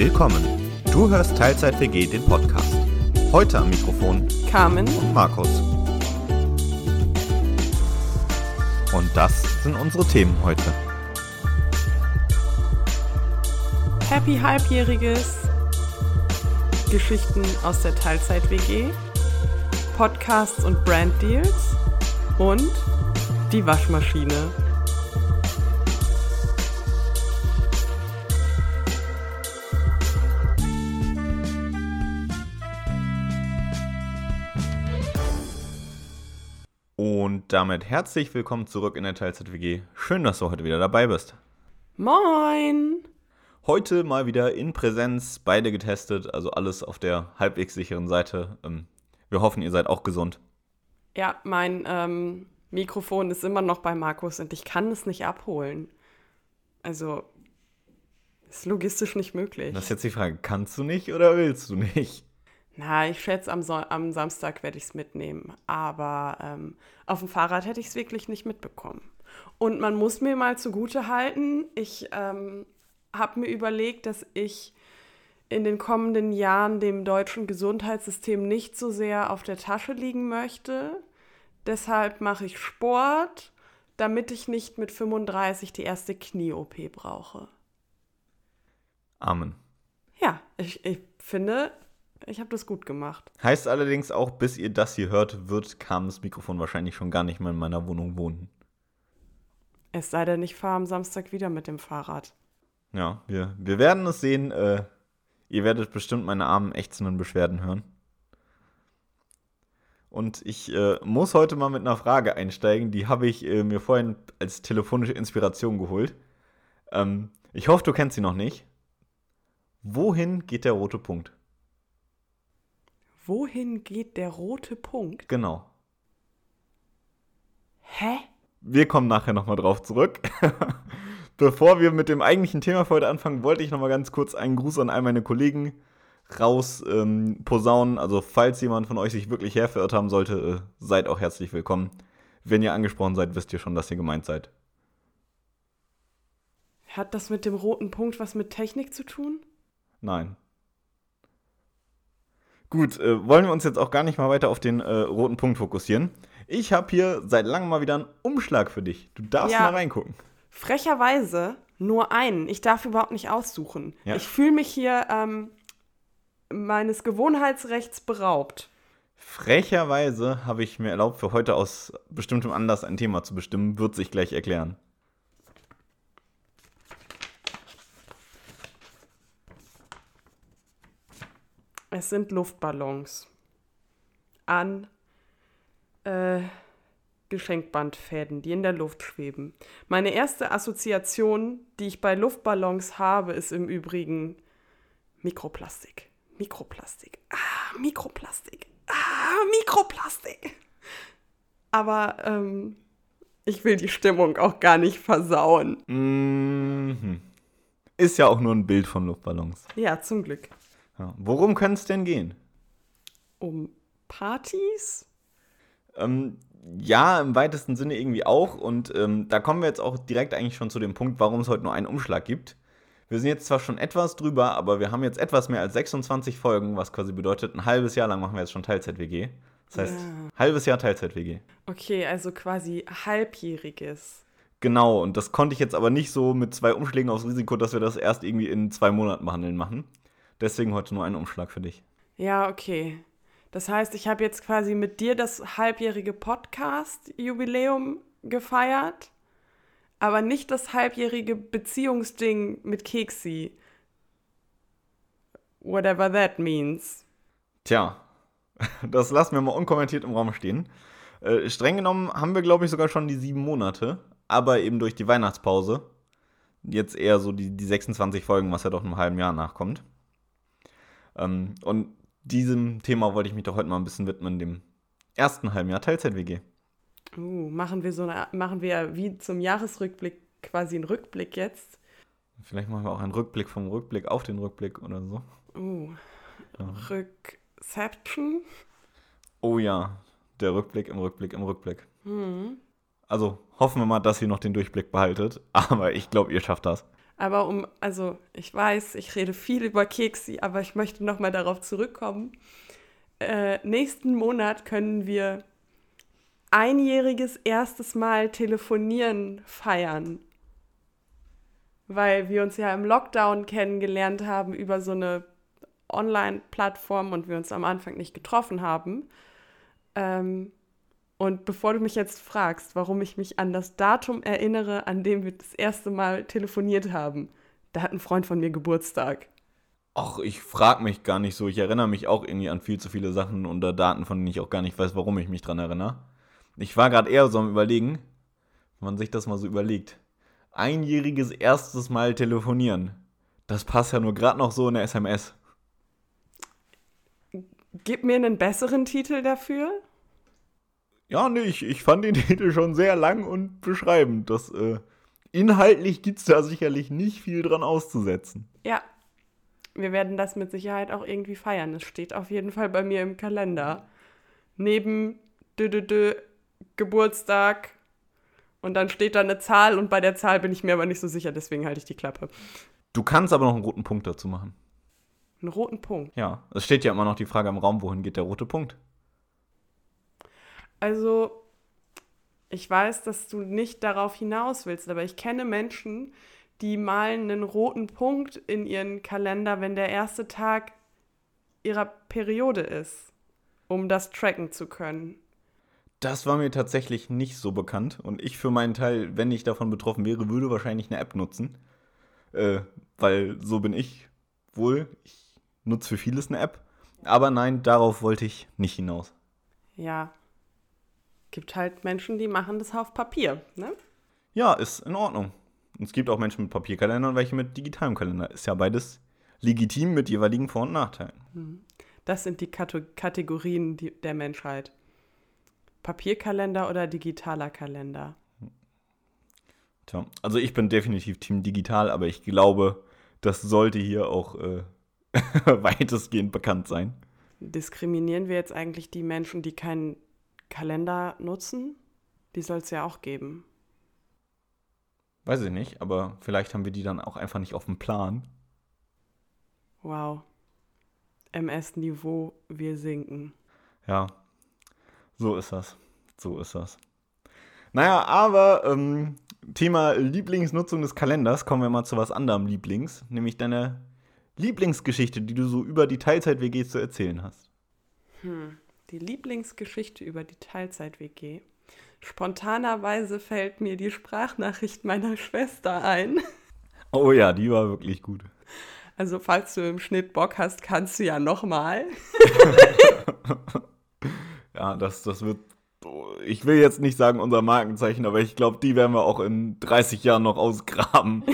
Willkommen. Du hörst Teilzeit WG, den Podcast. Heute am Mikrofon Carmen und Markus. Und das sind unsere Themen heute. Happy Halbjähriges, Geschichten aus der Teilzeit-WG, Podcasts und Branddeals und die Waschmaschine. Und damit herzlich willkommen zurück in der Teilzeit WG. Schön, dass du heute wieder dabei bist. Moin! Heute mal wieder in Präsenz, beide getestet, also alles auf der halbwegs sicheren Seite. Ähm, Wir hoffen, ihr seid auch gesund. Ja, mein ähm, Mikrofon ist immer noch bei Markus und ich kann es nicht abholen. Also, ist logistisch nicht möglich. Das ist jetzt die Frage, kannst du nicht oder willst du nicht? Na, ich schätze, am, Son am Samstag werde ich es mitnehmen. Aber ähm, auf dem Fahrrad hätte ich es wirklich nicht mitbekommen. Und man muss mir mal zugute halten, ich ähm, habe mir überlegt, dass ich in den kommenden Jahren dem deutschen Gesundheitssystem nicht so sehr auf der Tasche liegen möchte. Deshalb mache ich Sport, damit ich nicht mit 35 die erste Knie-OP brauche. Amen. Ja, ich, ich finde, ich habe das gut gemacht. Heißt allerdings auch, bis ihr das hier hört, wird Carmens Mikrofon wahrscheinlich schon gar nicht mehr in meiner Wohnung wohnen. Es sei denn, ich fahre am Samstag wieder mit dem Fahrrad. Ja, wir, wir werden es sehen. Äh, ihr werdet bestimmt meine armen, ächzenden Beschwerden hören. Und ich äh, muss heute mal mit einer Frage einsteigen. Die habe ich äh, mir vorhin als telefonische Inspiration geholt. Ähm, ich hoffe, du kennst sie noch nicht. Wohin geht der rote Punkt? Wohin geht der rote Punkt? Genau. Hä? Wir kommen nachher nochmal drauf zurück. Bevor wir mit dem eigentlichen Thema für heute anfangen, wollte ich nochmal ganz kurz einen Gruß an all meine Kollegen raus ähm, posaunen. Also falls jemand von euch sich wirklich herverirrt haben sollte, äh, seid auch herzlich willkommen. Wenn ihr angesprochen seid, wisst ihr schon, dass ihr gemeint seid. Hat das mit dem roten Punkt was mit Technik zu tun? Nein. Gut, äh, wollen wir uns jetzt auch gar nicht mal weiter auf den äh, roten Punkt fokussieren. Ich habe hier seit langem mal wieder einen Umschlag für dich. Du darfst Ja. mal reingucken. Frecherweise nur einen. Ich darf überhaupt nicht aussuchen. Ja. Ich fühle mich hier ähm, meines Gewohnheitsrechts beraubt. Frecherweise habe ich mir erlaubt, für heute aus bestimmtem Anlass ein Thema zu bestimmen. Wird sich gleich erklären. Es sind Luftballons an äh, Geschenkbandfäden, die in der Luft schweben. Meine erste Assoziation, die ich bei Luftballons habe, ist im Übrigen Mikroplastik. Mikroplastik. Ah, Mikroplastik. Ah, Mikroplastik. Aber ähm, ich will die Stimmung auch gar nicht versauen. Mhm. Ist ja auch nur ein Bild von Luftballons. Ja, zum Glück. Ja. Worum könnte es denn gehen? Um Partys? Ähm, ja, im weitesten Sinne irgendwie auch. Und ähm, da kommen wir jetzt auch direkt eigentlich schon zu dem Punkt, warum es heute nur einen Umschlag gibt. Wir sind jetzt zwar schon etwas drüber, aber wir haben jetzt etwas mehr als 26 Folgen, was quasi bedeutet, ein halbes Jahr lang machen wir jetzt schon Teilzeit-WG. Das heißt, Ja. halbes Jahr Teilzeit-WG. Okay, also quasi halbjähriges. Genau, und das konnte ich jetzt aber nicht so mit zwei Umschlägen aufs Risiko, dass wir das erst irgendwie in zwei Monaten behandeln machen. Deswegen heute nur ein Umschlag für dich. Ja, okay. Das heißt, ich habe jetzt quasi mit dir das halbjährige Podcast-Jubiläum gefeiert, aber nicht das halbjährige Beziehungsding mit Keksi. Whatever that means. Tja, das lassen wir mal unkommentiert im Raum stehen. Äh, streng genommen haben wir, glaube ich, sogar schon die sieben Monate, aber eben durch die Weihnachtspause jetzt eher so die, die 26 Folgen, was ja doch einem halben Jahr nachkommt. Ähm, und diesem Thema wollte ich mich doch heute mal ein bisschen widmen, dem ersten halben Jahr Teilzeit-WG. Uh, machen wir so eine, machen wir wie zum Jahresrückblick quasi einen Rückblick jetzt. Vielleicht machen wir auch einen Rückblick vom Rückblick auf den Rückblick oder so. Uh, Ja. Rückception. Oh ja, der Rückblick im Rückblick im Rückblick. Hm. Also hoffen wir mal, dass ihr noch den Durchblick behaltet, aber ich glaube, ihr schafft das. Aber um, also ich weiß, ich rede viel über Keksi, aber ich möchte nochmal darauf zurückkommen. Äh, nächsten Monat können wir einjähriges erstes Mal telefonieren feiern. Weil wir uns ja im Lockdown kennengelernt haben über so eine Online-Plattform und wir uns am Anfang nicht getroffen haben. Ähm, und bevor du mich jetzt fragst, warum ich mich an das Datum erinnere, an dem wir das erste Mal telefoniert haben, da hat ein Freund von mir Geburtstag. Ach, ich frage mich gar nicht so. Ich erinnere mich auch irgendwie an viel zu viele Sachen unter Daten, von denen ich auch gar nicht weiß, warum ich mich dran erinnere. Ich war gerade eher so am Überlegen, wenn man sich das mal so überlegt. Einjähriges erstes Mal telefonieren. Das passt ja nur gerade noch so in der SMS. Gib mir einen besseren Titel dafür. Ja, nee, ich, ich fand den Titel schon sehr lang und beschreibend. Das, äh, inhaltlich gibt es da sicherlich nicht viel dran auszusetzen. Ja, wir werden das mit Sicherheit auch irgendwie feiern. Es steht auf jeden Fall bei mir im Kalender. Neben dö, dö, dö, Geburtstag und dann steht da eine Zahl und bei der Zahl bin ich mir aber nicht so sicher, deswegen halte ich die Klappe. Du kannst aber noch einen roten Punkt dazu machen. Einen roten Punkt? Ja, es steht ja immer noch die Frage im Raum, wohin geht der rote Punkt? Also, ich weiß, dass du nicht darauf hinaus willst, aber ich kenne Menschen, die malen einen roten Punkt in ihren Kalender, wenn der erste Tag ihrer Periode ist, um das tracken zu können. Das war mir tatsächlich nicht so bekannt. Und ich für meinen Teil, wenn ich davon betroffen wäre, würde wahrscheinlich eine App nutzen. Äh, weil so bin ich wohl. Ich nutze für vieles eine App. Aber nein, darauf wollte ich nicht hinaus. Ja. Gibt halt Menschen, die machen das auf Papier, ne? Ja, ist in Ordnung. Und es gibt auch Menschen mit Papierkalender und welche mit digitalem Kalender. Ist ja beides legitim mit jeweiligen Vor- und Nachteilen. Hm. Das sind die Kategorien der Menschheit. Papierkalender oder digitaler Kalender? Tja, also ich bin definitiv Team Digital, aber ich glaube, das sollte hier auch äh, weitestgehend bekannt sein. Diskriminieren wir jetzt eigentlich die Menschen, die keinen Kalender nutzen? Die soll es ja auch geben. Weiß ich nicht, aber vielleicht haben wir die dann auch einfach nicht auf dem Plan. Wow. MS-Niveau, wir sinken. Ja, so ist das. So ist das. Naja, aber ähm, Thema Lieblingsnutzung des Kalenders, kommen wir mal zu was anderem Lieblings, nämlich deine Lieblingsgeschichte, die du so über die Teilzeit-WG zu erzählen hast. Hm, die Lieblingsgeschichte über die Teilzeit-WG. Spontanerweise fällt mir die Sprachnachricht meiner Schwester ein. Oh ja, die war wirklich gut. Also falls du im Schnitt Bock hast, kannst du ja nochmal. ja, das, das wird, ich will jetzt nicht sagen unser Markenzeichen, aber ich glaube, die werden wir auch in 30 Jahren noch ausgraben.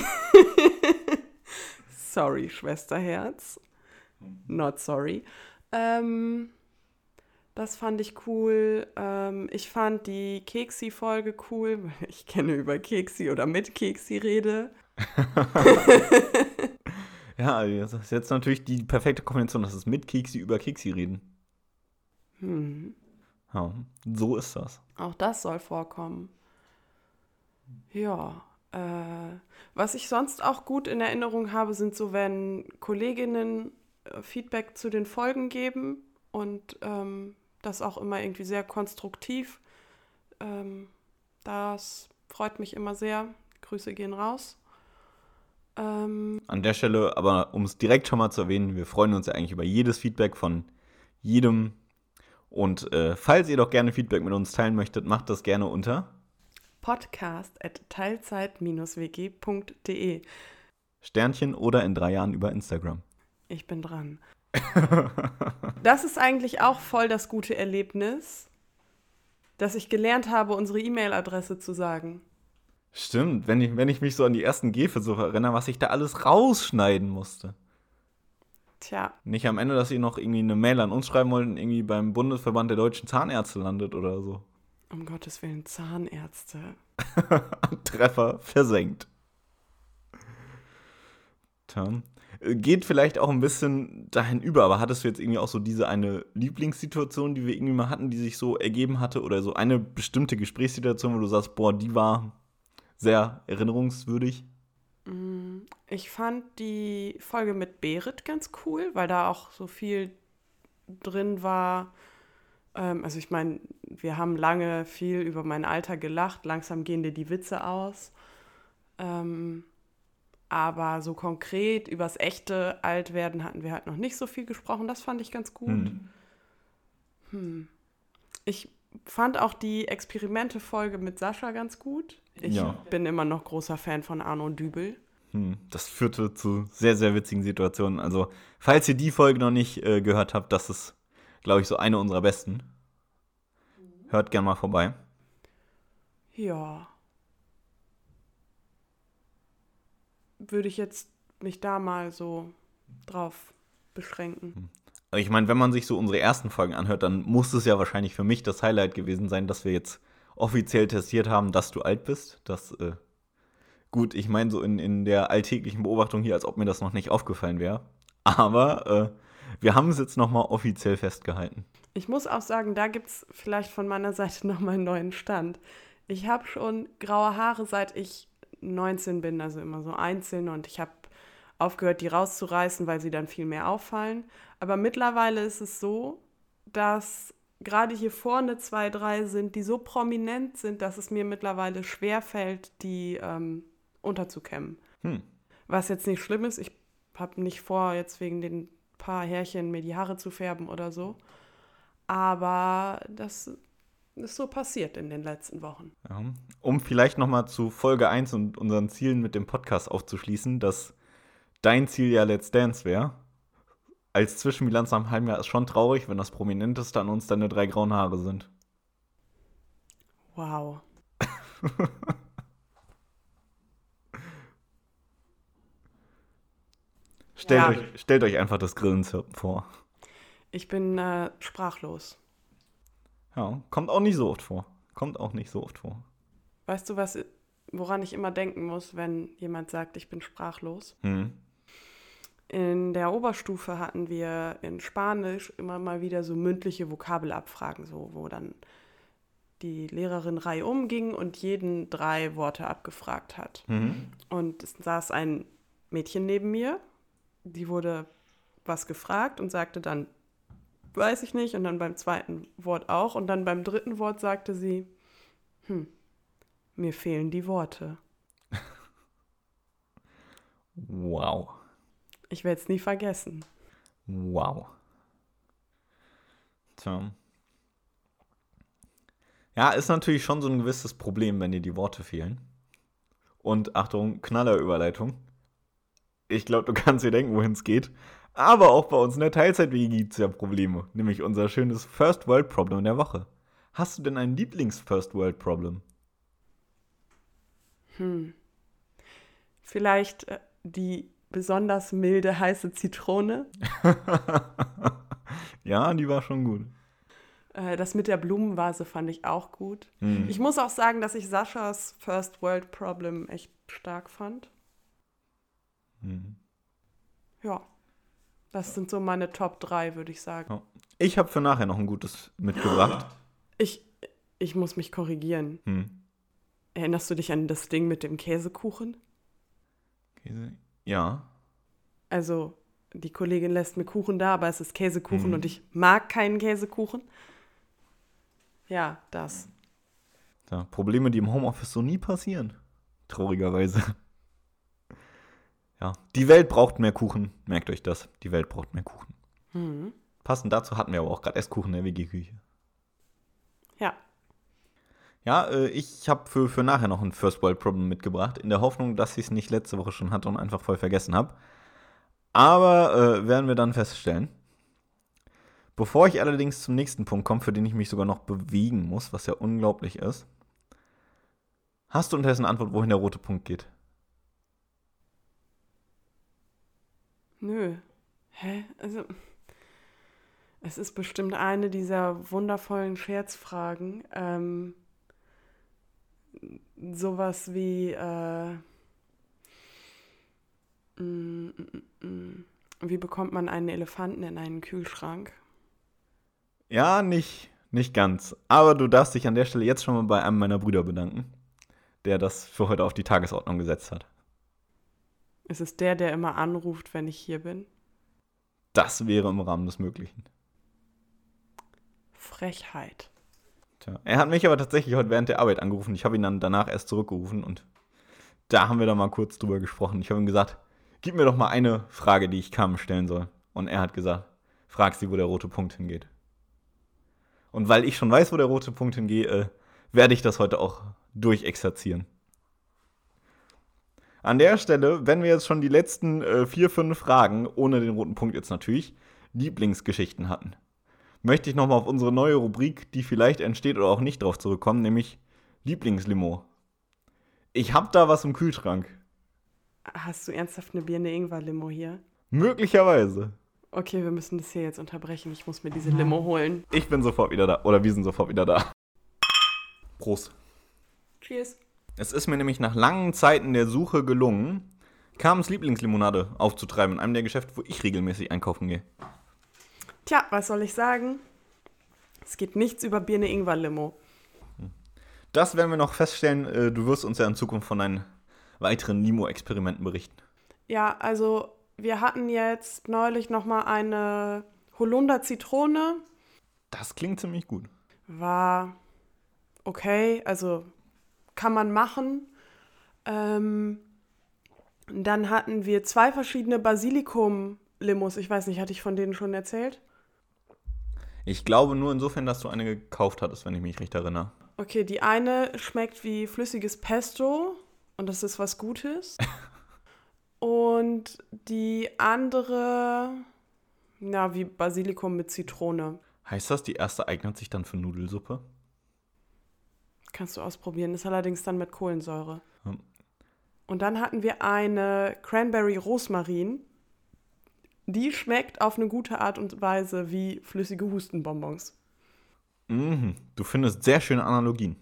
sorry, Schwesterherz. Not sorry. Ähm, das fand ich cool. Ähm, ich fand die Keksi-Folge cool, weil ich kenne über Keksi oder mit Keksi rede. ja, das ist jetzt natürlich die perfekte Kombination, dass es mit Keksi über Keksi reden. Hm. Ja, so ist das. Auch das soll vorkommen. Ja. Äh, was ich sonst auch gut in Erinnerung habe, sind so, wenn Kolleginnen äh, Feedback zu den Folgen geben und ähm, das auch immer irgendwie sehr konstruktiv. Ähm, das freut mich immer sehr. Grüße gehen raus. Ähm, An der Stelle, aber um es direkt schon mal zu erwähnen, wir freuen uns ja eigentlich über jedes Feedback von jedem. Und äh, falls ihr doch gerne Feedback mit uns teilen möchtet, macht das gerne unter podcast.teilzeit-wg.de Sternchen oder in drei Jahren über Instagram. Ich bin dran. das ist eigentlich auch voll das gute Erlebnis, dass ich gelernt habe, unsere E-Mail-Adresse zu sagen. Stimmt, wenn ich, wenn ich mich so an die ersten so erinnere, was ich da alles rausschneiden musste. Tja. Nicht am Ende, dass ihr noch irgendwie eine Mail an uns schreiben wollt und irgendwie beim Bundesverband der deutschen Zahnärzte landet oder so. Um Gottes Willen, Zahnärzte. Treffer versenkt. Tja. Geht vielleicht auch ein bisschen dahin über, aber hattest du jetzt irgendwie auch so diese eine Lieblingssituation, die wir irgendwie mal hatten, die sich so ergeben hatte oder so eine bestimmte Gesprächssituation, wo du sagst, boah, die war sehr erinnerungswürdig? Mm, ich fand die Folge mit Berit ganz cool, weil da auch so viel drin war. Ähm, also ich meine, wir haben lange viel über mein Alter gelacht, langsam gehen dir die Witze aus. Ähm, aber so konkret übers echte Altwerden hatten wir halt noch nicht so viel gesprochen. Das fand ich ganz gut. Hm. Hm. Ich fand auch die Experimente-Folge mit Sascha ganz gut. Ich ja. bin immer noch großer Fan von Arno Dübel. Hm, das führte zu sehr, sehr witzigen Situationen. Also, falls ihr die Folge noch nicht äh, gehört habt, das ist, glaube ich, so eine unserer besten. Hört gern mal vorbei. Ja. Würde ich jetzt mich da mal so drauf beschränken. Hm. Ich meine, wenn man sich so unsere ersten Folgen anhört, dann muss es ja wahrscheinlich für mich das Highlight gewesen sein, dass wir jetzt offiziell testiert haben, dass du alt bist. Das, äh, gut, ich meine so in, in der alltäglichen Beobachtung hier, als ob mir das noch nicht aufgefallen wäre. Aber äh, wir haben es jetzt nochmal offiziell festgehalten. Ich muss auch sagen, da gibt es vielleicht von meiner Seite nochmal einen neuen Stand. Ich habe schon graue Haare, seit ich 19 bin, also immer so einzeln und ich habe aufgehört, die rauszureißen, weil sie dann viel mehr auffallen. Aber mittlerweile ist es so, dass gerade hier vorne zwei, drei sind, die so prominent sind, dass es mir mittlerweile schwer fällt, die ähm, unterzukämmen. Hm. Was jetzt nicht schlimm ist, ich habe nicht vor, jetzt wegen den paar Härchen mir die Haare zu färben oder so. Aber das ist so passiert in den letzten Wochen. Ja. Um vielleicht nochmal zu Folge 1 und unseren Zielen mit dem Podcast aufzuschließen, dass dein Ziel ja Let's Dance wäre als Zwischenbilanz am halben Jahr ist schon traurig, wenn das Prominenteste an uns deine drei grauen Haare sind. Wow. stellt, ja. euch, stellt euch einfach das Grillenzirpen vor. Ich bin äh, sprachlos. Ja, kommt auch nicht so oft vor. Kommt auch nicht so oft vor. Weißt du, was, woran ich immer denken muss, wenn jemand sagt, ich bin sprachlos? Hm. In der Oberstufe hatten wir in Spanisch immer mal wieder so mündliche Vokabelabfragen, so, wo dann die Lehrerin Reihe umging und jeden drei Worte abgefragt hat. Mhm. Und es saß ein Mädchen neben mir, die wurde was gefragt und sagte dann, weiß ich nicht, und dann beim zweiten Wort auch. Und dann beim dritten Wort sagte sie, hm, mir fehlen die Worte. wow. Ich werde es nie vergessen. Wow. Tja. Ja, ist natürlich schon so ein gewisses Problem, wenn dir die Worte fehlen. Und Achtung, Knallerüberleitung. Ich glaube, du kannst dir denken, wohin es geht. Aber auch bei uns in der Teilzeit-WG gibt es ja Probleme. Nämlich unser schönes First World Problem der Woche. Hast du denn ein Lieblings-First World Problem? Hm. Vielleicht äh, die besonders milde heiße Zitrone. ja, die war schon gut. Äh, das mit der Blumenvase fand ich auch gut. Mhm. Ich muss auch sagen, dass ich Saschas First World Problem echt stark fand. Mhm. Ja, das sind so meine Top 3, würde ich sagen. Ich habe für nachher noch ein gutes mitgebracht. Ich, ich muss mich korrigieren. Hm. Erinnerst du dich an das Ding mit dem Käsekuchen? Käse? Ja. Also, die Kollegin lässt mir Kuchen da, aber es ist Käsekuchen mhm. und ich mag keinen Käsekuchen. Ja, das. Ja, Probleme, die im Homeoffice so nie passieren. Traurigerweise. Ja, die Welt braucht mehr Kuchen. Merkt euch das. Die Welt braucht mehr Kuchen. Mhm. Passend dazu hatten wir aber auch gerade Esskuchen in der WG-Küche. Ja. Ja, äh, ich habe für, für nachher noch ein First World Problem mitgebracht, in der Hoffnung, dass ich es nicht letzte Woche schon hatte und einfach voll vergessen habe. Aber äh, werden wir dann feststellen. Bevor ich allerdings zum nächsten Punkt komme, für den ich mich sogar noch bewegen muss, was ja unglaublich ist, hast du unterdessen eine Antwort, wohin der rote Punkt geht? Nö. Hä? Also, es ist bestimmt eine dieser wundervollen Scherzfragen. Ähm, sowas wie, äh, mm, mm, mm, wie bekommt man einen Elefanten in einen Kühlschrank? Ja, nicht, nicht ganz. Aber du darfst dich an der Stelle jetzt schon mal bei einem meiner Brüder bedanken, der das für heute auf die Tagesordnung gesetzt hat. Ist es der, der immer anruft, wenn ich hier bin? Das wäre im Rahmen des Möglichen. Frechheit. Tja. Er hat mich aber tatsächlich heute während der Arbeit angerufen. Ich habe ihn dann danach erst zurückgerufen und da haben wir dann mal kurz drüber gesprochen. Ich habe ihm gesagt, gib mir doch mal eine Frage, die ich Carmen stellen soll. Und er hat gesagt, frag sie, wo der rote Punkt hingeht. Und weil ich schon weiß, wo der rote Punkt hingeht, äh, werde ich das heute auch durchexerzieren. An der Stelle, wenn wir jetzt schon die letzten äh, vier, fünf Fragen, ohne den roten Punkt jetzt natürlich, Lieblingsgeschichten hatten, möchte ich nochmal auf unsere neue Rubrik, die vielleicht entsteht oder auch nicht, drauf zurückkommen, nämlich Lieblingslimo. Ich hab da was im Kühlschrank. Hast du ernsthaft eine Birne Ingwer Limo hier? Möglicherweise. Okay, wir müssen das hier jetzt unterbrechen. Ich muss mir diese Limo holen. Ich bin sofort wieder da. Oder wir sind sofort wieder da. Prost. Cheers. Es ist mir nämlich nach langen Zeiten der Suche gelungen, Carmens Lieblingslimonade aufzutreiben in einem der Geschäfte, wo ich regelmäßig einkaufen gehe. Tja, was soll ich sagen? Es geht nichts über Birne Ingwer Limo. Das werden wir noch feststellen. Äh, Du wirst uns ja in Zukunft von deinen weiteren Limo-Experimenten berichten. Ja, also wir hatten jetzt neulich noch mal eine Holunder Zitrone. Das klingt ziemlich gut. War okay, also kann man machen. Ähm, dann hatten wir zwei verschiedene Basilikum-Limos. Ich weiß nicht, hatte ich von denen schon erzählt? Ich glaube nur insofern, dass du eine gekauft hattest, wenn ich mich recht erinnere. Okay, die eine schmeckt wie flüssiges Pesto und das ist was Gutes. und die andere, na, wie Basilikum mit Zitrone. Heißt das, die erste eignet sich dann für Nudelsuppe? Kannst du ausprobieren. Ist allerdings dann mit Kohlensäure. Hm. Und dann hatten wir eine Cranberry Rosmarin. Die schmeckt auf eine gute Art und Weise wie flüssige Hustenbonbons. Mhm, du findest sehr schöne Analogien.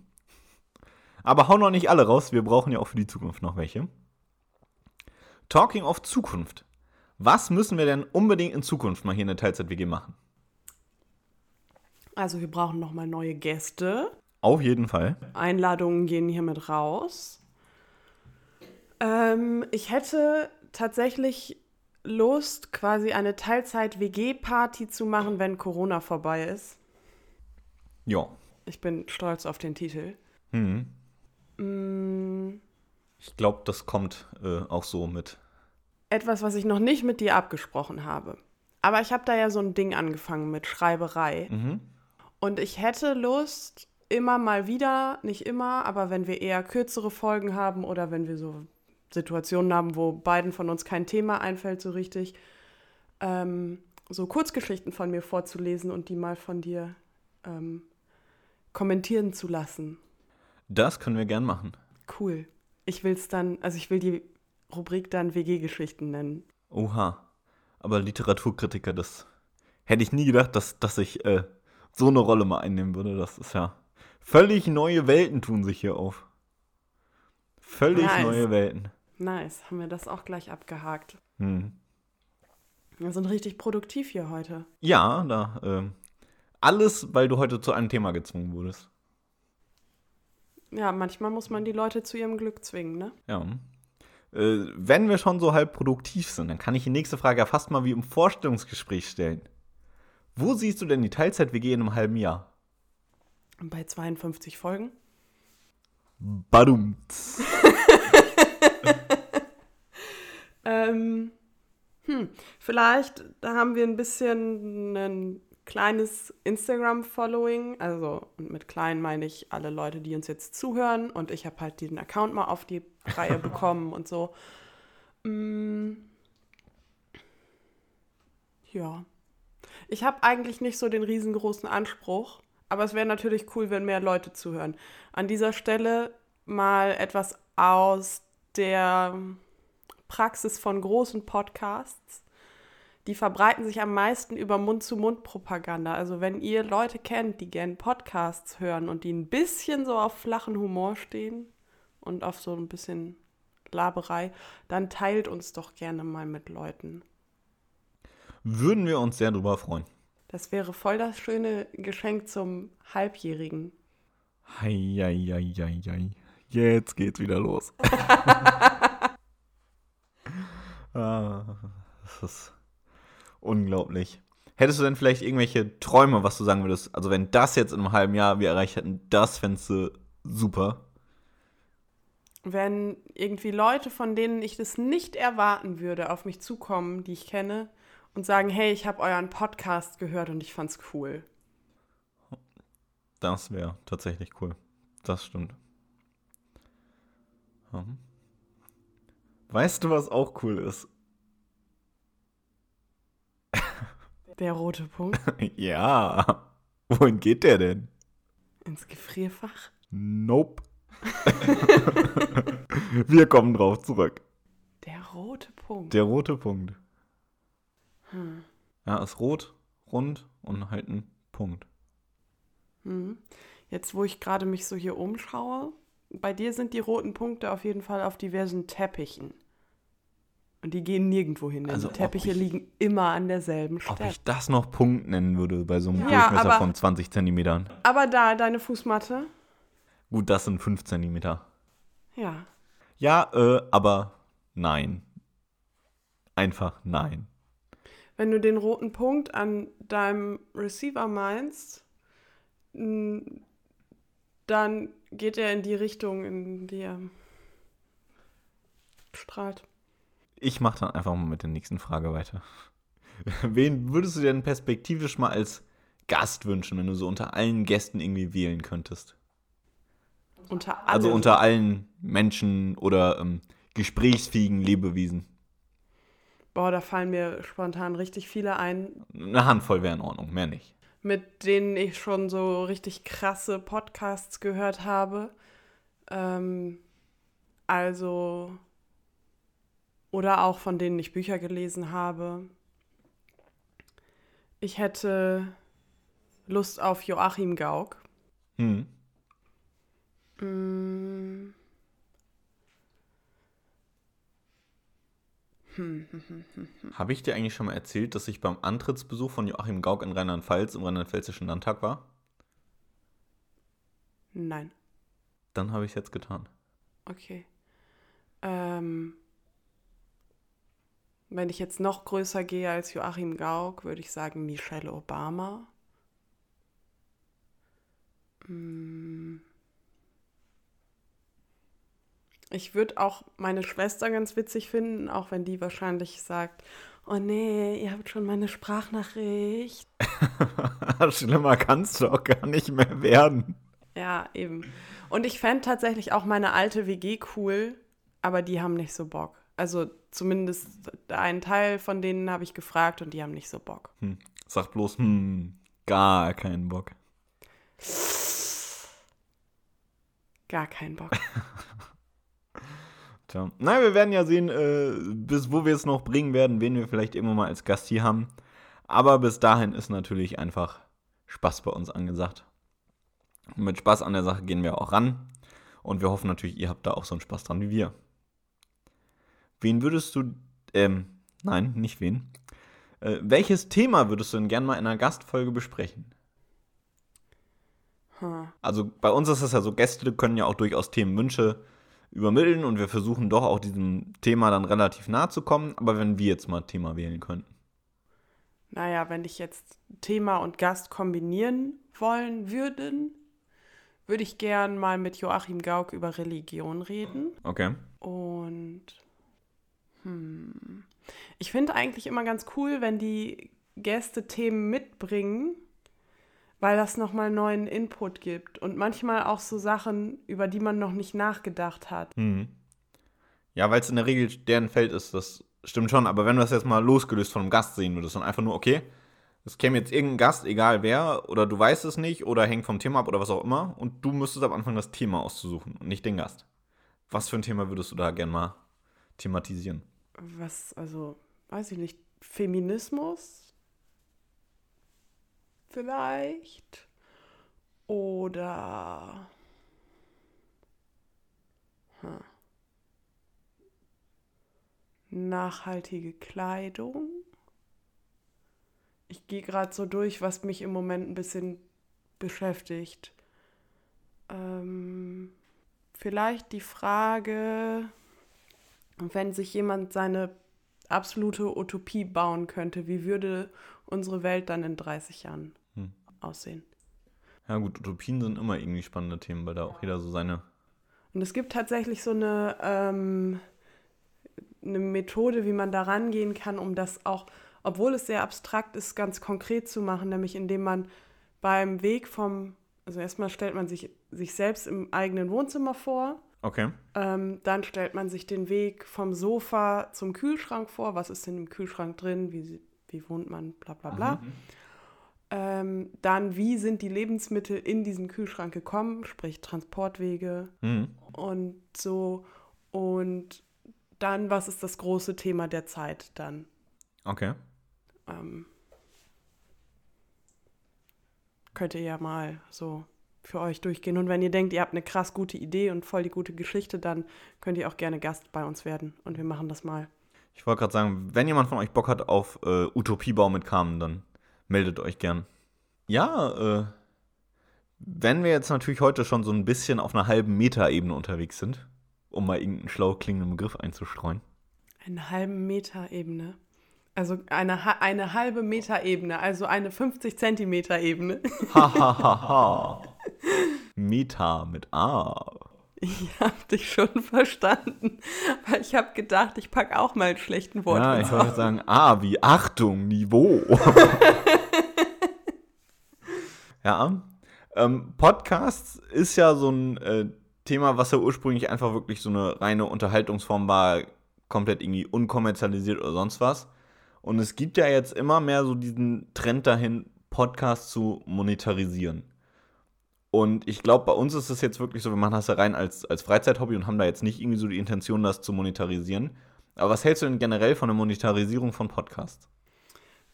Aber hau noch nicht alle raus, wir brauchen ja auch für die Zukunft noch welche. Talking of Zukunft. Was müssen wir denn unbedingt in Zukunft mal hier in der Teilzeit-WG machen? Also wir brauchen nochmal neue Gäste. Auf jeden Fall. Einladungen gehen hiermit raus. Ähm, ich hätte tatsächlich Lust, quasi eine Teilzeit-WG-Party zu machen, wenn Corona vorbei ist. Ja. Ich bin stolz auf den Titel. Mhm. Mm, Ich glaube, das kommt äh, auch so mit. etwas, was ich noch nicht mit dir abgesprochen habe. Aber ich habe da ja so ein Ding angefangen mit Schreiberei. Mhm. Und ich hätte Lust, immer mal wieder, nicht immer, aber wenn wir eher kürzere Folgen haben oder wenn wir so Situationen haben, wo beiden von uns kein Thema einfällt so richtig, ähm, so Kurzgeschichten von mir vorzulesen und die mal von dir ähm, kommentieren zu lassen. Das können wir gern machen. Cool. Ich will es dann, also ich will die Rubrik dann WG-Geschichten nennen. Oha. Aber Literaturkritiker, das hätte ich nie gedacht, dass, dass ich äh, so eine Rolle mal einnehmen würde. Das ist ja. Völlig neue Welten tun sich hier auf. Völlig Nice. neue Welten. Nice, haben wir das auch gleich abgehakt. Hm. Wir sind richtig produktiv hier heute. Ja, da. ähm, alles, weil du heute zu einem Thema gezwungen wurdest. Ja, manchmal muss man die Leute zu ihrem Glück zwingen, ne? Ja. Äh, wenn wir schon so halb produktiv sind, dann kann ich die nächste Frage ja fast mal wie im Vorstellungsgespräch stellen. Wo siehst du denn die Teilzeit-WG in einem halben Jahr? Bei 52 Folgen? Badum. Ähm, hm, vielleicht da haben wir ein bisschen ein kleines Instagram-Following. Also, und mit klein meine ich alle Leute, die uns jetzt zuhören. Und ich habe halt diesen Account mal auf die Reihe bekommen und so. Mm, ja. Ich habe eigentlich nicht so den riesengroßen Anspruch, aber es wäre natürlich cool, wenn mehr Leute zuhören. An dieser Stelle mal etwas aus der Praxis von großen Podcasts. Die verbreiten sich am meisten über Mund-zu-Mund-Propaganda. Also wenn ihr Leute kennt, die gern Podcasts hören und die ein bisschen so auf flachen Humor stehen und auf so ein bisschen Laberei, dann teilt uns doch gerne mal mit Leuten. Würden wir uns sehr drüber freuen. Das wäre voll das schöne Geschenk zum Halbjährigen. Heieieiei. Jetzt geht's wieder los. Ah, das ist unglaublich. Hättest du denn vielleicht irgendwelche Träume, was du sagen würdest? Also, wenn das jetzt in einem halben Jahr wir erreicht hätten, das fändest du super. Wenn irgendwie Leute, von denen ich das nicht erwarten würde, auf mich zukommen, die ich kenne, und sagen, hey, ich habe euren Podcast gehört und ich fand's cool. Das wäre tatsächlich cool. Das stimmt. Hm. Weißt du, was auch cool ist? Der rote Punkt. ja. Wohin geht der denn? Ins Gefrierfach? Nope. Wir kommen drauf zurück. Der rote Punkt. Der rote Punkt. Hm. Ja, ist rot, rund und halt ein Punkt. Hm. Jetzt, wo ich gerade mich so hier umschaue, bei dir sind die roten Punkte auf jeden Fall auf diversen Teppichen. Und die gehen nirgendwo hin, denn Also, die Teppiche ob ich- liegen immer an derselben Ob Stelle. ich das noch Punkt nennen würde bei so einem Ja, Durchmesser aber- von 20 Zentimetern. Aber da, deine Fußmatte? Gut, das sind 5 Zentimeter. Ja. Ja, äh, aber nein. Einfach nein. Wenn du den roten Punkt an deinem Receiver meinst, m, dann geht er in die Richtung, in die er strahlt. Ich mache dann einfach mal mit der nächsten Frage weiter. Wen würdest du denn perspektivisch mal als Gast wünschen, wenn du so unter allen Gästen irgendwie wählen könntest? Unter allen. Also unter allen Menschen oder ähm, gesprächsfähigen Lebewesen. Boah, da fallen mir spontan richtig viele ein, Eine Handvoll wäre in Ordnung, mehr nicht. mit denen ich schon so richtig krasse Podcasts gehört habe. Ähm, also, oder auch von denen ich Bücher gelesen habe. Ich hätte Lust auf Joachim Gauck. Hm. Mm. Habe ich dir eigentlich schon mal erzählt, dass ich beim Antrittsbesuch von Joachim Gauck in Rheinland-Pfalz im Rheinland-Pfälzischen Landtag war? Nein. Dann habe ich es jetzt getan. Okay. Ähm, wenn ich jetzt noch größer gehe als Joachim Gauck, würde ich sagen Michelle Obama. Mm. Ich würde auch meine Schwester ganz witzig finden, auch wenn die wahrscheinlich sagt, oh nee, ihr habt schon meine Sprachnachricht. Schlimmer kannst du auch gar nicht mehr werden. Ja, eben. Und ich fände tatsächlich auch meine alte WG cool, aber die haben nicht so Bock. Also zumindest einen Teil von denen habe ich gefragt und die haben nicht so Bock. Hm. Sag bloß, hm, gar keinen Bock. Gar keinen Bock. Tja. Na, wir werden ja sehen, äh, bis wo wir es noch bringen werden, wen wir vielleicht irgendwann mal als Gast hier haben. Aber bis dahin ist natürlich einfach Spaß bei uns angesagt. Und mit Spaß an der Sache gehen wir auch ran. Und wir hoffen natürlich, ihr habt da auch so einen Spaß dran wie wir. Wen würdest du, ähm, nein, nicht wen. Äh, welches Thema würdest du denn gern mal in einer Gastfolge besprechen? Hm. Also bei uns ist es ja so, Gäste können ja auch durchaus Themenwünsche übermitteln und wir versuchen doch auch diesem Thema dann relativ nahe zu kommen. Aber wenn wir jetzt mal Thema wählen könnten. Naja, wenn ich jetzt Thema und Gast kombinieren wollen würden, würde ich gern mal mit Joachim Gauck über Religion reden. Okay. Und hm, ich finde eigentlich immer ganz cool, wenn die Gäste Themen mitbringen, weil das nochmal neuen Input gibt und manchmal auch so Sachen, über die man noch nicht nachgedacht hat. Mhm. Ja, weil es in der Regel deren Feld ist, das stimmt schon. Aber wenn du das jetzt mal losgelöst von einem Gast sehen würdest und einfach nur, okay, es käme jetzt irgendein Gast, egal wer, oder du weißt es nicht, oder hängt vom Thema ab oder was auch immer, und du müsstest am Anfang das Thema auszusuchen und nicht den Gast. Was für ein Thema würdest du da gern mal thematisieren? Was, also, weiß ich nicht, Feminismus? Vielleicht? Oder. Hm. Nachhaltige Kleidung? Ich gehe gerade so durch, was mich im Moment ein bisschen beschäftigt. Ähm, vielleicht die Frage, wenn sich jemand seine absolute Utopie bauen könnte, wie würde unsere Welt dann in 30 Jahren. Aussehen? Ja gut, Utopien sind immer irgendwie spannende Themen, weil da auch jeder so seine... Und es gibt tatsächlich so eine, ähm, eine Methode, wie man da rangehen kann, um das auch, obwohl es sehr abstrakt ist, ganz konkret zu machen, nämlich indem man beim Weg vom, also erstmal stellt man sich sich selbst im eigenen Wohnzimmer vor Okay. Ähm, dann stellt man sich den Weg vom Sofa zum Kühlschrank vor. Was ist denn im Kühlschrank drin? Wie, wie wohnt man? Bla bla bla. Mhm. Ähm, dann, wie sind die Lebensmittel in diesen Kühlschrank gekommen? Sprich Transportwege mhm. und so. Und dann, was ist das große Thema der Zeit dann? Okay. Ähm, könnt ihr ja mal so für euch durchgehen. Und wenn ihr denkt, ihr habt eine krass gute Idee und voll die gute Geschichte, dann könnt ihr auch gerne Gast bei uns werden und wir machen das mal. Ich wollte gerade sagen, wenn jemand von euch Bock hat auf äh, Utopiebau mit Carmen, dann meldet euch gern. Ja, äh, wenn wir jetzt natürlich heute schon so ein bisschen auf einer halben Meter-Ebene unterwegs sind, um mal irgendeinen schlau klingenden Begriff einzustreuen. Eine halbe Meter-Ebene. Also eine, eine halbe Meter-Ebene, also eine 50 Zentimeter Ebene. Hahaha. Meta mit A. Ich hab dich schon verstanden, weil ich habe gedacht, ich packe auch mal einen schlechten Wort. Ja, ich wollte sagen, A wie Achtung, Niveau. ja, ähm, Podcasts ist ja so ein äh, Thema, was ja ursprünglich einfach wirklich so eine reine Unterhaltungsform war, komplett irgendwie unkommerzialisiert oder sonst was. Und es gibt ja jetzt immer mehr so diesen Trend dahin, Podcasts zu monetarisieren. Und ich glaube, bei uns ist es jetzt wirklich so, wir machen das ja rein als, als Freizeithobby und haben da jetzt nicht irgendwie so die Intention, das zu monetarisieren. Aber was hältst du denn generell von der Monetarisierung von Podcasts?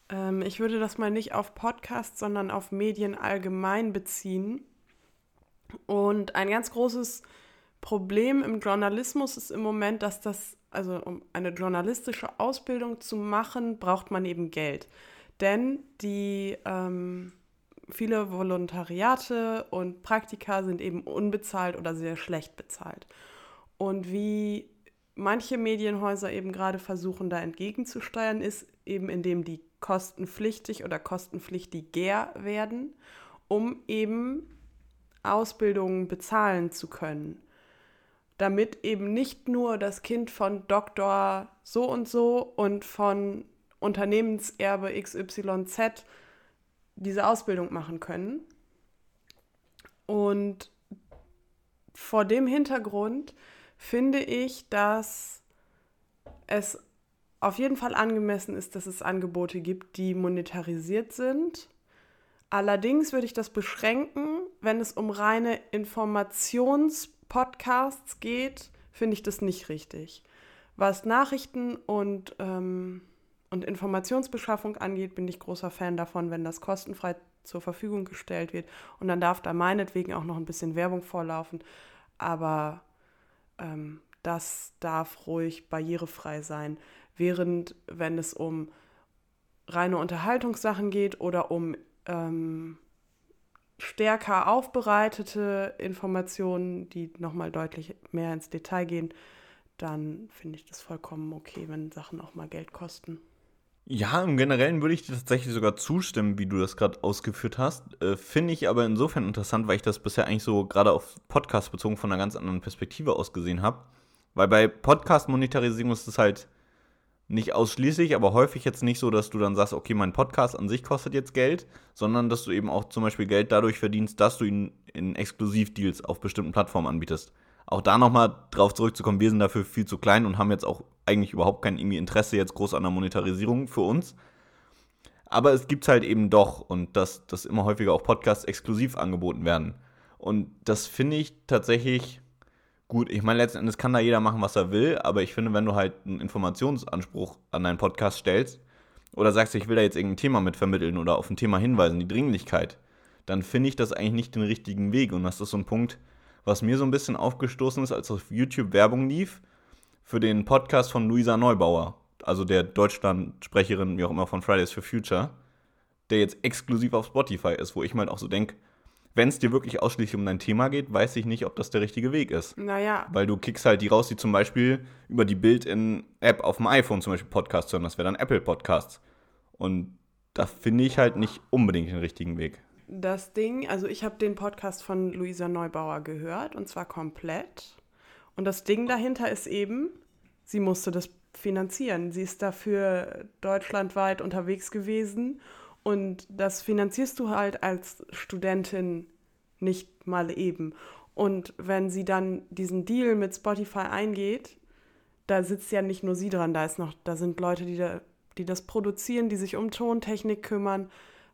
Ähm, ich würde das mal nicht auf Podcasts, sondern auf Medien allgemein beziehen. Und ein ganz großes Problem im Journalismus ist im Moment, dass das, also um eine journalistische Ausbildung zu machen, braucht man eben Geld. Denn die ähm, viele Volontariate und Praktika sind eben unbezahlt oder sehr schlecht bezahlt. Und wie manche Medienhäuser eben gerade versuchen, da entgegenzusteuern, ist eben, indem die kostenpflichtig oder kostenpflichtiger werden, um eben Ausbildungen bezahlen zu können. Damit eben nicht nur das Kind von Doktor so und so und von Unternehmenserbe XYZ diese Ausbildung machen können. Und vor dem Hintergrund finde ich, dass es auf jeden Fall angemessen ist, dass es Angebote gibt, die monetarisiert sind. Allerdings würde ich das beschränken, wenn es um reine Informationspodcasts geht, finde ich das nicht richtig. Was Nachrichten und ähm, und Informationsbeschaffung angeht, bin ich großer Fan davon, wenn das kostenfrei zur Verfügung gestellt wird. Und dann darf da meinetwegen auch noch ein bisschen Werbung vorlaufen. Aber ähm, das darf ruhig barrierefrei sein. Während, wenn es um reine Unterhaltungssachen geht oder um ähm, stärker aufbereitete Informationen, die nochmal deutlich mehr ins Detail gehen, dann finde ich das vollkommen okay, wenn Sachen auch mal Geld kosten. Ja, im Generellen würde ich dir tatsächlich sogar zustimmen, wie du das gerade ausgeführt hast. Äh, Finde ich aber insofern interessant, weil ich das bisher eigentlich so gerade auf Podcast bezogen von einer ganz anderen Perspektive aus gesehen habe. Weil bei Podcast-Monetarisierung ist es halt nicht ausschließlich, aber häufig jetzt nicht so, dass du dann sagst, okay, mein Podcast an sich kostet jetzt Geld, sondern dass du eben auch zum Beispiel Geld dadurch verdienst, dass du ihn in Exklusivdeals auf bestimmten Plattformen anbietest auch da nochmal drauf zurückzukommen, wir sind dafür viel zu klein und haben jetzt auch eigentlich überhaupt kein irgendwie Interesse jetzt groß an der Monetarisierung für uns. Aber es gibt halt eben doch und dass, dass immer häufiger auch Podcasts exklusiv angeboten werden. Und das finde ich tatsächlich gut. Ich meine, letzten Endes kann da jeder machen, was er will, aber ich finde, wenn du halt einen Informationsanspruch an deinen Podcast stellst oder sagst, ich will da jetzt irgendein Thema mit vermitteln oder auf ein Thema hinweisen, die Dringlichkeit, dann finde ich das eigentlich nicht den richtigen Weg. Und das ist so ein Punkt, was mir so ein bisschen aufgestoßen ist, als auf YouTube Werbung lief für den Podcast von Luisa Neubauer, also der Deutschland-Sprecherin, wie auch immer, von Fridays for Future, der jetzt exklusiv auf Spotify ist, wo ich mal auch so denke, wenn es dir wirklich ausschließlich um dein Thema geht, weiß ich nicht, ob das der richtige Weg ist. Naja. Weil du kickst halt die raus, die zum Beispiel über die Bild-in-App auf dem iPhone zum Beispiel Podcasts hören. Das wäre dann Apple Podcasts. Und da finde ich halt nicht unbedingt den richtigen Weg. Das Ding, also ich habe den Podcast von Luisa Neubauer gehört und zwar komplett. Und das Ding dahinter ist eben, sie musste das finanzieren. Sie ist dafür deutschlandweit unterwegs gewesen und das finanzierst du halt als Studentin nicht mal eben. Und wenn sie dann diesen Deal mit Spotify eingeht, da sitzt ja nicht nur sie dran, da ist noch, da sind Leute, die, da, die das produzieren, die sich um Tontechnik kümmern.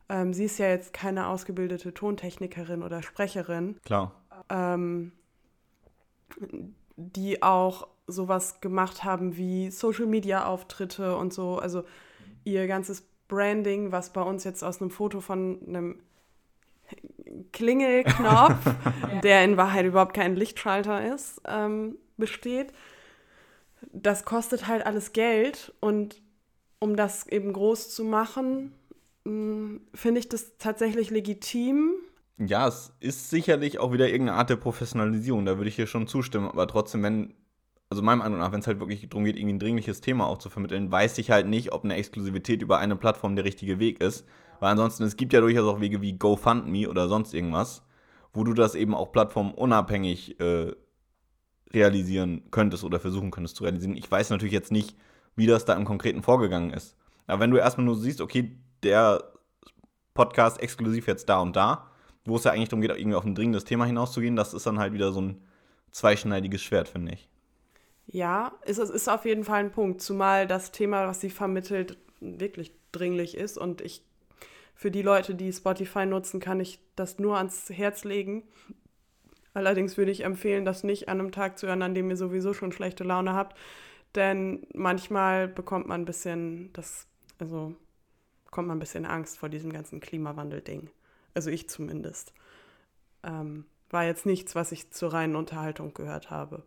Ähm, sie ist ja jetzt keine ausgebildete Tontechnikerin oder Sprecherin. Klar. Ähm, die auch sowas gemacht haben wie Social Media Auftritte und so. Also ihr ganzes Branding, was bei uns jetzt aus einem Foto von einem Klingelknopf, der in Wahrheit überhaupt kein Lichtschalter ist, ähm, besteht. Das kostet halt alles Geld und um das eben groß zu machen, hm, finde ich das tatsächlich legitim. Ja, es ist sicherlich auch wieder irgendeine Art der Professionalisierung, da würde ich hier schon zustimmen, aber trotzdem, wenn also meinem Eindruck nach, wenn es halt wirklich darum geht, irgendwie ein dringliches Thema auch zu vermitteln, weiß ich halt nicht, ob eine Exklusivität über eine Plattform der richtige Weg ist. Weil ansonsten, es gibt ja durchaus auch Wege wie GoFundMe oder sonst irgendwas, wo du das eben auch plattformunabhängig äh, realisieren könntest oder versuchen könntest zu realisieren. Ich weiß natürlich jetzt nicht, wie das da im Konkreten vorgegangen ist. Aber wenn du erstmal nur siehst, okay, der Podcast exklusiv jetzt da und da, wo es ja eigentlich darum geht, irgendwie auf ein dringendes Thema hinauszugehen, das ist dann halt wieder so ein zweischneidiges Schwert, finde ich. Ja, es ist, ist auf jeden Fall ein Punkt, zumal das Thema, was sie vermittelt, wirklich dringlich ist und ich für die Leute, die Spotify nutzen, kann ich das nur ans Herz legen. Allerdings würde ich empfehlen, das nicht an einem Tag zu hören, an dem ihr sowieso schon schlechte Laune habt, denn manchmal bekommt man ein bisschen das, also bekommt man ein bisschen Angst vor diesem ganzen Klimawandel-Ding. Also ich zumindest. Ähm, war jetzt nichts, was ich zur reinen Unterhaltung gehört habe.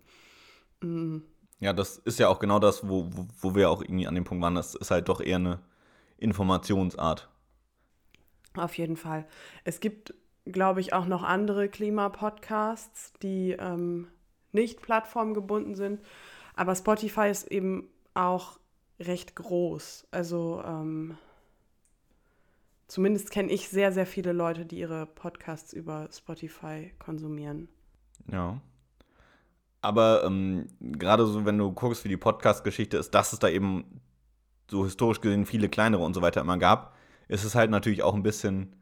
Mhm. Ja, das ist ja auch genau das, wo, wo, wo wir auch irgendwie an dem Punkt waren. Das ist halt doch eher eine Informationsart. Auf jeden Fall. Es gibt, glaube ich, auch noch andere Klimapodcasts, die ähm, nicht plattformgebunden sind. Aber Spotify ist eben auch recht groß. Also ähm, zumindest kenne ich sehr, sehr viele Leute, die ihre Podcasts über Spotify konsumieren. Ja. Aber ähm, gerade so, wenn du guckst, wie die Podcast-Geschichte ist, dass es da eben so historisch gesehen viele kleinere und so weiter immer gab, ist es halt natürlich auch ein bisschen,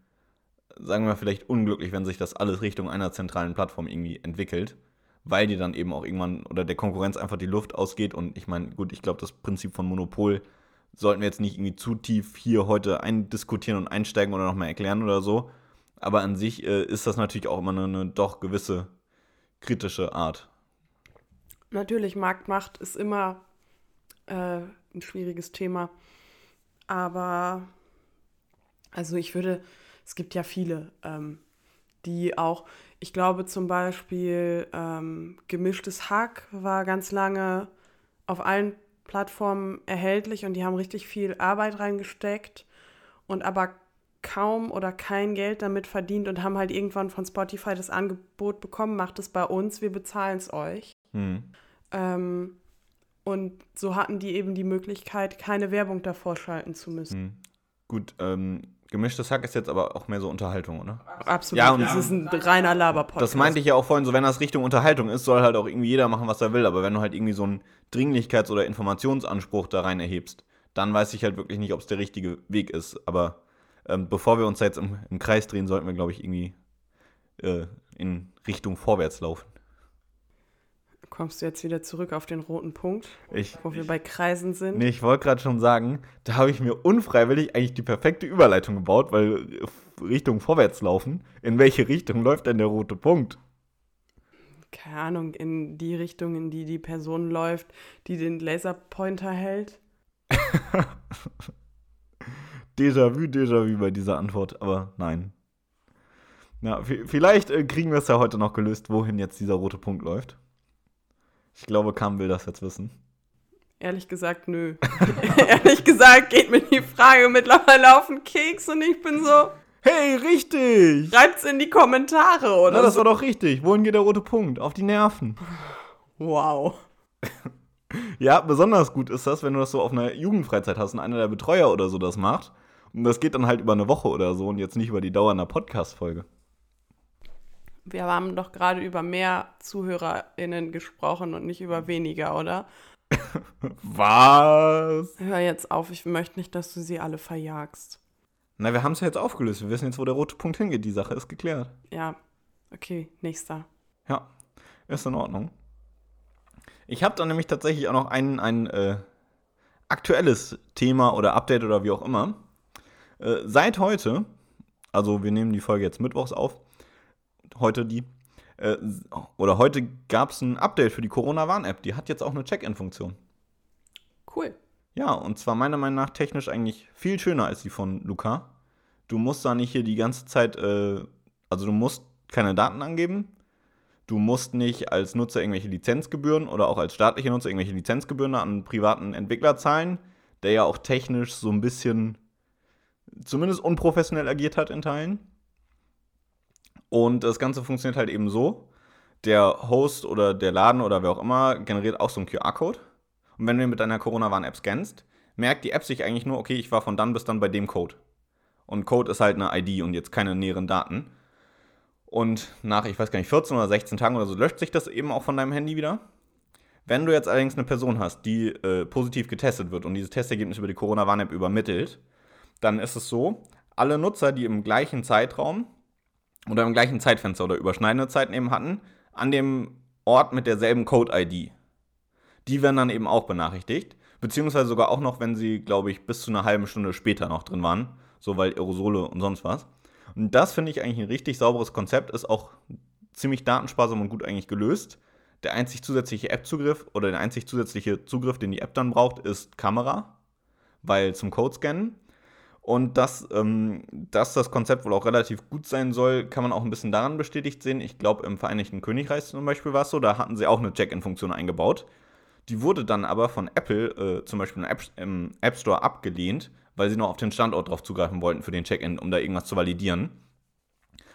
sagen wir mal, vielleicht unglücklich, wenn sich das alles Richtung einer zentralen Plattform irgendwie entwickelt, weil die dann eben auch irgendwann oder der Konkurrenz einfach die Luft ausgeht. Und ich meine, gut, ich glaube, das Prinzip von Monopol sollten wir jetzt nicht irgendwie zu tief hier heute eindiskutieren und einsteigen oder nochmal erklären oder so. Aber an sich äh, ist das natürlich auch immer eine, eine doch gewisse kritische Art Natürlich, Marktmacht ist immer äh, ein schwieriges Thema. Aber, also ich würde, es gibt ja viele, ähm, die auch, ich glaube zum Beispiel, ähm, gemischtes Hack war ganz lange auf allen Plattformen erhältlich und die haben richtig viel Arbeit reingesteckt und aber kaum oder kein Geld damit verdient und haben halt irgendwann von Spotify das Angebot bekommen, macht es bei uns, wir bezahlen es euch. Hm. Ähm, und so hatten die eben die Möglichkeit, keine Werbung davor schalten zu müssen. Hm. Gut, ähm, gemischtes Hack ist jetzt aber auch mehr so Unterhaltung, oder? Absolut. Ja, und das ist ein reiner Laber-Podcast. Das meinte ich ja auch vorhin, so wenn das Richtung Unterhaltung ist, soll halt auch irgendwie jeder machen, was er will. Aber wenn du halt irgendwie so einen Dringlichkeits- oder Informationsanspruch da rein erhebst, dann weiß ich halt wirklich nicht, ob es der richtige Weg ist. Aber ähm, bevor wir uns da jetzt im, im Kreis drehen, sollten wir, glaube ich, irgendwie äh, in Richtung vorwärts laufen. Kommst du jetzt wieder zurück auf den roten Punkt, ich, wo wir ich, bei Kreisen sind? Nee, ich wollte gerade schon sagen, da habe ich mir unfreiwillig eigentlich die perfekte Überleitung gebaut, weil Richtung vorwärts laufen. In welche Richtung läuft denn der rote Punkt? Keine Ahnung, in die Richtung, in die die Person läuft, die den Laserpointer hält. Déjà-vu, Déjà-vu bei dieser Antwort, aber nein. Na, vielleicht äh, kriegen wir es ja heute noch gelöst, wohin jetzt dieser rote Punkt läuft. Ich glaube, Kam will das jetzt wissen. Ehrlich gesagt, nö. Ehrlich gesagt geht mir die Frage mittlerweile auf den Keks und ich bin so. Hey, richtig! Schreibt's in die Kommentare, oder? Na, das war doch richtig. Wohin geht der rote Punkt? Auf die Nerven. wow. Ja, besonders gut ist das, wenn du das so auf einer Jugendfreizeit hast und einer der Betreuer oder so das macht. Und das geht dann halt über eine Woche oder so und jetzt nicht über die Dauer einer Podcast-Folge. Wir haben doch gerade über mehr ZuhörerInnen gesprochen und nicht über weniger, oder? Was? Hör jetzt auf, ich möchte nicht, dass du sie alle verjagst. Na, wir haben es ja jetzt aufgelöst. Wir wissen jetzt, wo der rote Punkt hingeht. Die Sache ist geklärt. Ja, okay, nächster. Ja, ist in Ordnung. Ich habe dann nämlich tatsächlich auch noch ein, ein äh, aktuelles Thema oder Update oder wie auch immer. Äh, seit heute, also wir nehmen die Folge jetzt mittwochs auf, heute die, äh, oder heute gab es ein Update für die Corona-Warn-App. Die hat jetzt auch eine Check-in-Funktion. Cool. Ja, und zwar meiner Meinung nach technisch eigentlich viel schöner als die von Luca. Du musst da nicht hier die ganze Zeit, äh, also du musst keine Daten angeben. Du musst nicht als Nutzer irgendwelche Lizenzgebühren oder auch als staatlicher Nutzer irgendwelche Lizenzgebühren an einen privaten Entwickler zahlen, der ja auch technisch so ein bisschen zumindest unprofessionell agiert hat in Teilen. Und das Ganze funktioniert halt eben so: der Host oder der Laden oder wer auch immer generiert auch so einen QR-Code. Und wenn du ihn mit deiner Corona-Warn-App scannst, merkt die App sich eigentlich nur, okay, ich war von dann bis dann bei dem Code. Und Code ist halt eine ID und jetzt keine näheren Daten. Und nach, ich weiß gar nicht, 14 oder 16 Tagen oder so löscht sich das eben auch von deinem Handy wieder. Wenn du jetzt allerdings eine Person hast, die äh, positiv getestet wird und dieses Testergebnis über die Corona-Warn-App übermittelt, dann ist es so, alle Nutzer, die im gleichen Zeitraum oder im gleichen Zeitfenster oder überschneidende Zeiten eben hatten, an dem Ort mit derselben Code-ID, die werden dann eben auch benachrichtigt. Beziehungsweise sogar auch noch, wenn sie, glaube ich, bis zu einer halben Stunde später noch drin waren. So, weil Aerosole und sonst was. Und das finde ich eigentlich ein richtig sauberes Konzept, ist auch ziemlich datensparsam und gut eigentlich gelöst. Der einzig zusätzliche App-Zugriff oder der einzig zusätzliche Zugriff, den die App dann braucht, ist Kamera, weil zum Code-Scannen. Und dass, ähm, dass das Konzept wohl auch relativ gut sein soll, kann man auch ein bisschen daran bestätigt sehen. Ich glaube, im Vereinigten Königreich zum Beispiel war es so, da hatten sie auch eine Check-in-Funktion eingebaut. Die wurde dann aber von Apple, äh, zum Beispiel im App, im App Store, abgelehnt, weil sie noch auf den Standort drauf zugreifen wollten für den Check-in, um da irgendwas zu validieren.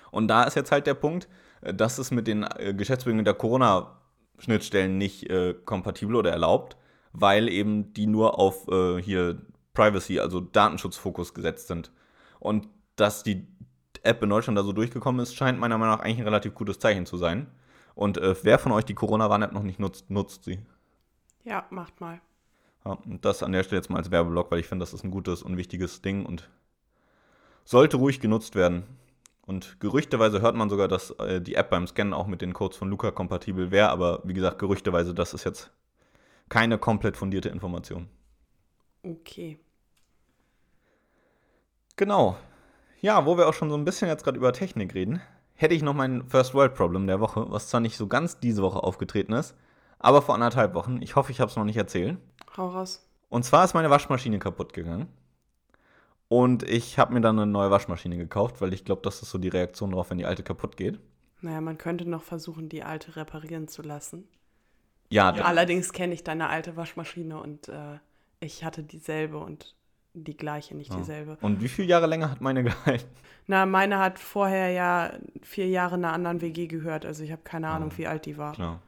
Und da ist jetzt halt der Punkt, äh, dass es mit den äh, Geschäftsbedingungen der Corona-Schnittstellen nicht äh, kompatibel oder erlaubt, weil eben die nur auf äh, hier Privacy, also Datenschutzfokus gesetzt sind. Und dass die App in Deutschland da so durchgekommen ist, scheint meiner Meinung nach eigentlich ein relativ gutes Zeichen zu sein. Und äh, wer von euch die Corona-Warn-App noch nicht nutzt, nutzt sie. Ja, macht mal. Ja, und das an der Stelle jetzt mal als Werbeblock, weil ich finde, das ist ein gutes und wichtiges Ding und sollte ruhig genutzt werden. Und gerüchteweise hört man sogar, dass äh, die App beim Scannen auch mit den Codes von Luca kompatibel wäre, aber wie gesagt, gerüchteweise, das ist jetzt keine komplett fundierte Information. Okay. Genau. Ja, wo wir auch schon so ein bisschen jetzt gerade über Technik reden, hätte ich noch mein First World Problem der Woche, was zwar nicht so ganz diese Woche aufgetreten ist, aber vor anderthalb Wochen. Ich hoffe, ich habe es noch nicht erzählt. Hau raus. Und zwar ist meine Waschmaschine kaputt gegangen. Und ich habe mir dann eine neue Waschmaschine gekauft, weil ich glaube, das ist so die Reaktion darauf, wenn die alte kaputt geht. Naja, man könnte noch versuchen, die alte reparieren zu lassen. Ja, Ja, allerdings kenne ich deine alte Waschmaschine und äh, ich hatte dieselbe und die gleiche, nicht dieselbe. Und wie viele Jahre länger hat meine gehalten? Na, meine hat vorher ja vier Jahre einer anderen WG gehört, also ich habe keine Ahnung, wie alt die war. Klar.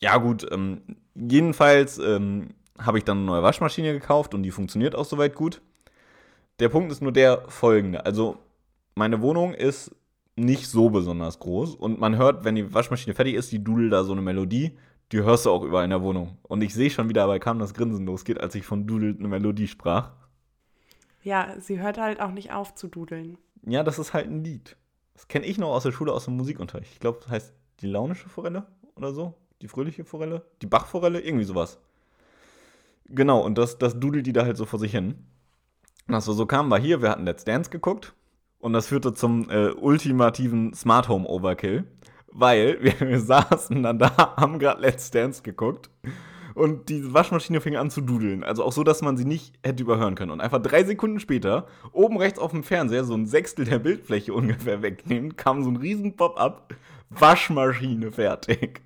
Ja, gut. Ähm, jedenfalls ähm, habe ich dann eine neue Waschmaschine gekauft und die funktioniert auch soweit gut. Der Punkt ist nur der folgende. Also, meine Wohnung ist nicht so besonders groß und man hört, wenn die Waschmaschine fertig ist, die dudelt da so eine Melodie, die hörst du auch überall in der Wohnung. Und ich sehe schon wieder, dabei kam das Grinsen losgeht, als ich von dudelt eine Melodie sprach. Ja, sie hört halt auch nicht auf zu dudeln. Ja, das ist halt ein Lied. Das kenne ich noch aus der Schule, aus dem Musikunterricht. Ich glaube, das heißt die launische Forelle oder so. Die fröhliche Forelle. Die Bachforelle, irgendwie sowas. Genau, und das, das dudelt die da halt so vor sich hin. Und das war so kam, war hier, wir hatten Let's Dance geguckt. Und das führte zum äh, ultimativen Smart Home Overkill. Weil wir, wir saßen dann da, haben gerade Let's Dance geguckt. Und die Waschmaschine fing an zu dudeln. Also auch so, dass man sie nicht hätte überhören können. Und einfach drei Sekunden später, oben rechts auf dem Fernseher, so ein Sechstel der Bildfläche ungefähr wegnehmen, kam so ein riesen Pop-up. Waschmaschine fertig.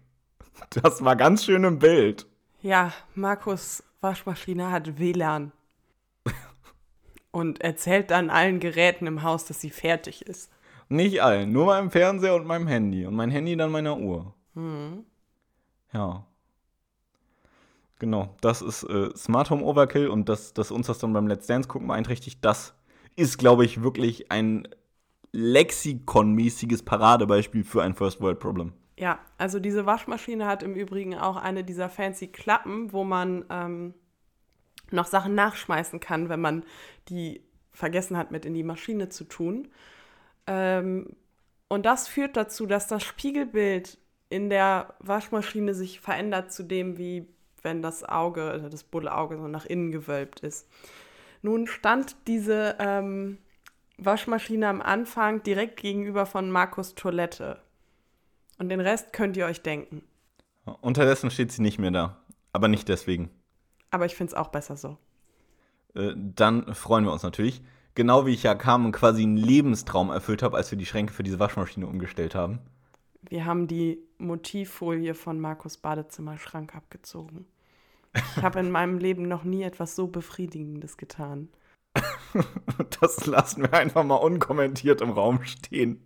Das war ganz schön im Bild. Ja, Markus Waschmaschine hat WLAN. Und erzählt dann allen Geräten im Haus, dass sie fertig ist. Nicht allen, nur meinem Fernseher und meinem Handy. Und mein Handy dann meiner Uhr. Mhm. Ja. Genau, das ist äh, Smart Home Overkill und dass das uns das dann beim Let's Dance gucken beeinträchtigt, das ist, glaube ich, wirklich ein Lexikon-mäßiges Paradebeispiel für ein First World Problem. Ja, also diese Waschmaschine hat im Übrigen auch eine dieser fancy Klappen, wo man ähm, noch Sachen nachschmeißen kann, wenn man die vergessen hat, mit in die Maschine zu tun. Ähm, und das führt dazu, dass das Spiegelbild in der Waschmaschine sich verändert zu dem, wie wenn das Auge, also das Buddelauge so nach innen gewölbt ist. Nun stand diese ähm, Waschmaschine am Anfang direkt gegenüber von Markus Toilette. Und den Rest könnt ihr euch denken. Unterdessen steht sie nicht mehr da. Aber nicht deswegen. Aber ich finde es auch besser so. Äh, dann freuen wir uns natürlich. Genau wie ich ja kam und quasi einen Lebenstraum erfüllt habe, als wir die Schränke für diese Waschmaschine umgestellt haben. Wir haben die Motivfolie von Markus Badezimmerschrank abgezogen. Ich habe in meinem Leben noch nie etwas so Befriedigendes getan. das lassen wir einfach mal unkommentiert im Raum stehen.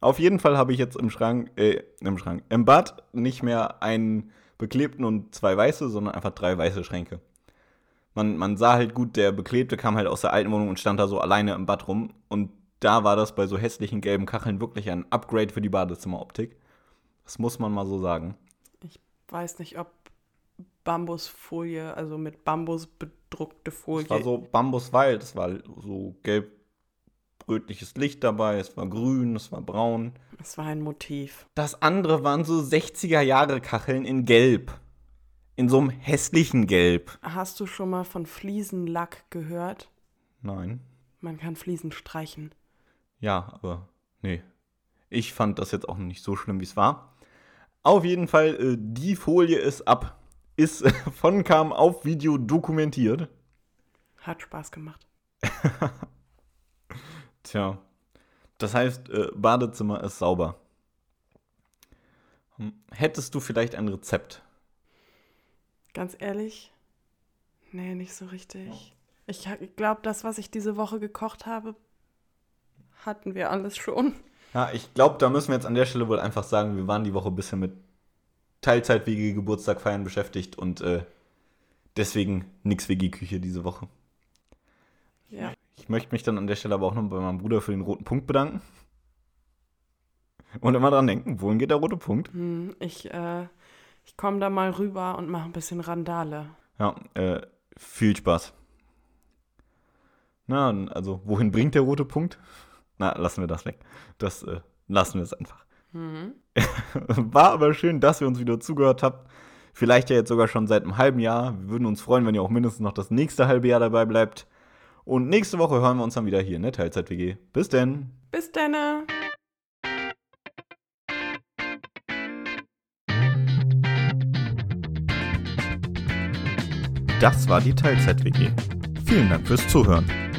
Auf jeden Fall habe ich jetzt im Schrank, äh, im Schrank, im Bad nicht mehr einen beklebten und zwei weiße, sondern einfach drei weiße Schränke. Man, man sah halt gut, der Beklebte kam halt aus der alten Wohnung und stand da so alleine im Bad rum. Und da war das bei so hässlichen gelben Kacheln wirklich ein Upgrade für die Badezimmeroptik. Das muss man mal so sagen. Weiß nicht, ob Bambusfolie, also mit Bambus bedruckte Folie. Es war so Bambuswald, es war so gelb-rötliches Licht dabei, es war grün, es war braun. Es war ein Motiv. Das andere waren so 60er Jahre Kacheln in Gelb. In so einem hässlichen Gelb. Hast du schon mal von Fliesenlack gehört? Nein. Man kann Fliesen streichen. Ja, aber nee. Ich fand das jetzt auch nicht so schlimm, wie es war. Auf jeden Fall, äh, die Folie ist ab. Ist äh, von kam auf Video dokumentiert. Hat Spaß gemacht. Tja. Das heißt, äh, Badezimmer ist sauber. Hm, hättest du vielleicht ein Rezept? Ganz ehrlich? Nee, nicht so richtig. Ich glaube, das, was ich diese Woche gekocht habe, hatten wir alles schon. Ja, ich glaube, da müssen wir jetzt an der Stelle wohl einfach sagen, wir waren die Woche ein bisschen mit Teilzeit-WG Geburtstag feiern beschäftigt und äh, deswegen nix WG-Küche diese Woche. Ja. Ich möchte mich dann an der Stelle aber auch noch bei meinem Bruder für den roten Punkt bedanken. Und immer dran denken, wohin geht der rote Punkt? Hm, ich äh, ich komme da mal rüber und mache ein bisschen Randale. Ja, äh, viel Spaß. Na, also, wohin bringt der rote Punkt? Na, lassen wir das weg. Das äh, lassen wir es einfach. Mhm. War aber schön, dass ihr uns wieder zugehört habt. Vielleicht ja jetzt sogar schon seit einem halben Jahr. Wir würden uns freuen, wenn ihr auch mindestens noch das nächste halbe Jahr dabei bleibt. Und nächste Woche hören wir uns dann wieder hier in der Teilzeit-WG. Bis denn. Bis denn. Das war die Teilzeit-WG. Vielen Dank fürs Zuhören.